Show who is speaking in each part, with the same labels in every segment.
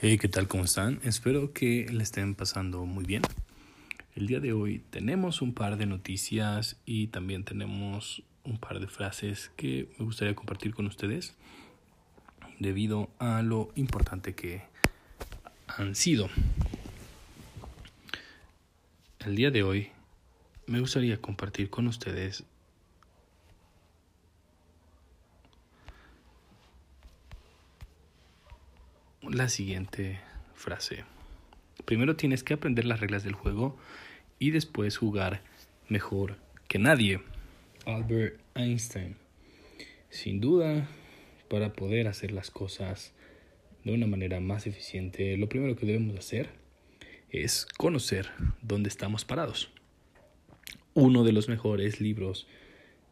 Speaker 1: Hey, ¿qué tal? ¿Cómo están? Espero que le estén pasando muy bien. El día de hoy tenemos un par de noticias y también tenemos un par de frases que me gustaría compartir con ustedes debido a lo importante que han sido. El día de hoy me gustaría compartir con ustedes la siguiente frase. Primero tienes que aprender las reglas del juego y después jugar mejor que nadie. Albert Einstein. Sin duda, para poder hacer las cosas de una manera más eficiente, lo primero que debemos hacer es conocer dónde estamos parados. Uno de los mejores libros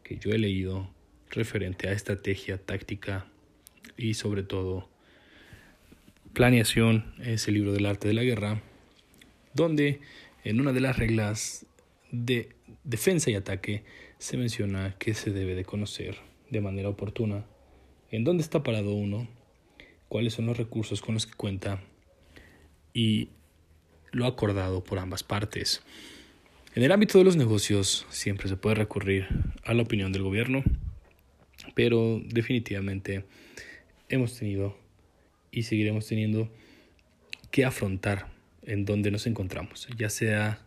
Speaker 1: que yo he leído referente a estrategia, táctica y sobre todo Planeación es el libro del arte de la guerra, donde en una de las reglas de defensa y ataque se menciona que se debe de conocer de manera oportuna en dónde está parado uno, cuáles son los recursos con los que cuenta y lo acordado por ambas partes. En el ámbito de los negocios siempre se puede recurrir a la opinión del gobierno, pero definitivamente hemos tenido y seguiremos teniendo que afrontar en donde nos encontramos, ya sea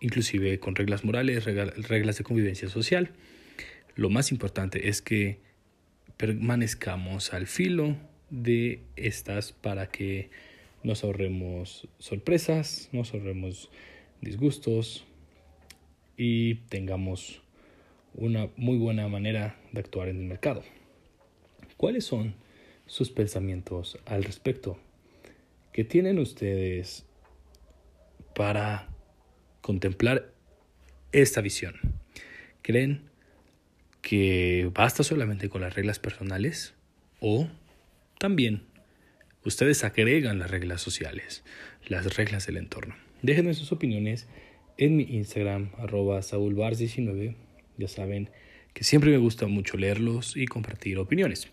Speaker 1: inclusive con reglas morales, reglas de convivencia social. Lo más importante es que permanezcamos al filo de estas para que nos ahorremos sorpresas, nos ahorremos disgustos y tengamos una muy buena manera de actuar en el mercado. ¿Cuáles son sus pensamientos al respecto. ¿Qué tienen ustedes para contemplar esta visión? ¿Creen que basta solamente con las reglas personales o también ustedes agregan las reglas sociales, las reglas del entorno? Déjenme sus opiniones en mi Instagram, arroba saulbars19. Ya saben que siempre me gusta mucho leerlos y compartir opiniones.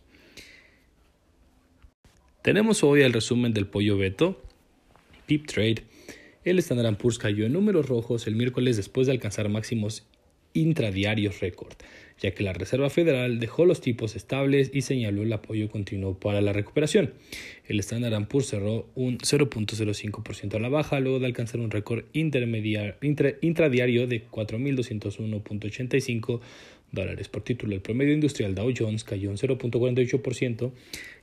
Speaker 1: Tenemos hoy el resumen del pollo Beto, Pip Trade. El Standard Poor's cayó en números rojos el miércoles después de alcanzar máximos intradiarios récord, ya que la Reserva Federal dejó los tipos estables y señaló el apoyo continuo para la recuperación. El Standard Poor's cerró un 0.05% a la baja luego de alcanzar un récord intradiario de 4.201.85 dólares por título. El promedio industrial Dow Jones cayó un 0.48%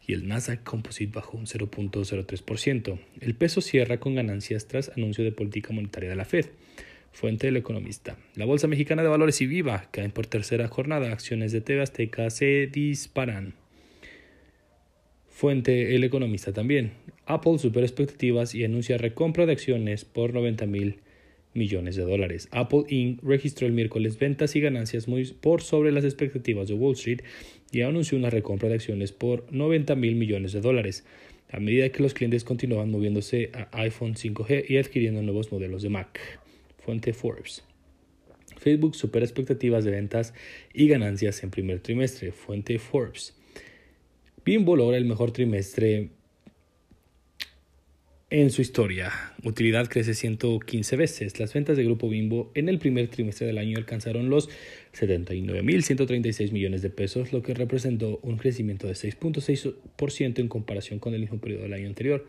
Speaker 1: y el Nasdaq Composite bajó un 0.03%. El peso cierra con ganancias tras anuncio de política monetaria de la Fed. Fuente del economista. La Bolsa Mexicana de Valores y Viva caen por tercera jornada. Acciones de TV Azteca se disparan. Fuente El Economista también. Apple super expectativas y anuncia recompra de acciones por 90 mil millones de dólares. Apple Inc. registró el miércoles ventas y ganancias muy por sobre las expectativas de Wall Street y anunció una recompra de acciones por 90 mil millones de dólares, a medida que los clientes continúan moviéndose a iPhone 5G y adquiriendo nuevos modelos de Mac. Fuente Forbes. Facebook supera expectativas de ventas y ganancias en primer trimestre. Fuente Forbes. Bimbo logra el mejor trimestre en su historia. Utilidad crece 115 veces. Las ventas de Grupo Bimbo en el primer trimestre del año alcanzaron los 79.136 millones de pesos, lo que representó un crecimiento de 6.6% en comparación con el mismo periodo del año anterior,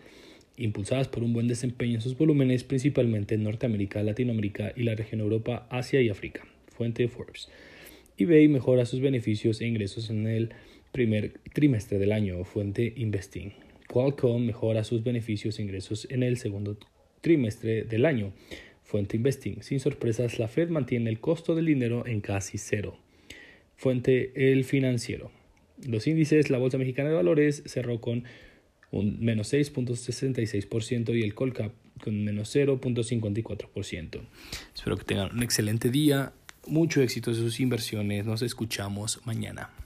Speaker 1: impulsadas por un buen desempeño en sus volúmenes, principalmente en Norteamérica, Latinoamérica y la región Europa, Asia y África. Fuente Forbes. eBay mejora sus beneficios e ingresos en el primer trimestre del año. Fuente Investing. Qualcomm mejora sus beneficios e ingresos en el segundo trimestre del año. Fuente Investing. Sin sorpresas, la Fed mantiene el costo del dinero en casi cero. Fuente El Financiero. Los índices, la Bolsa Mexicana de Valores cerró con un menos 6.66% y el Colcap con menos 0.54%. Espero que tengan un excelente día, mucho éxito en sus inversiones. Nos escuchamos mañana.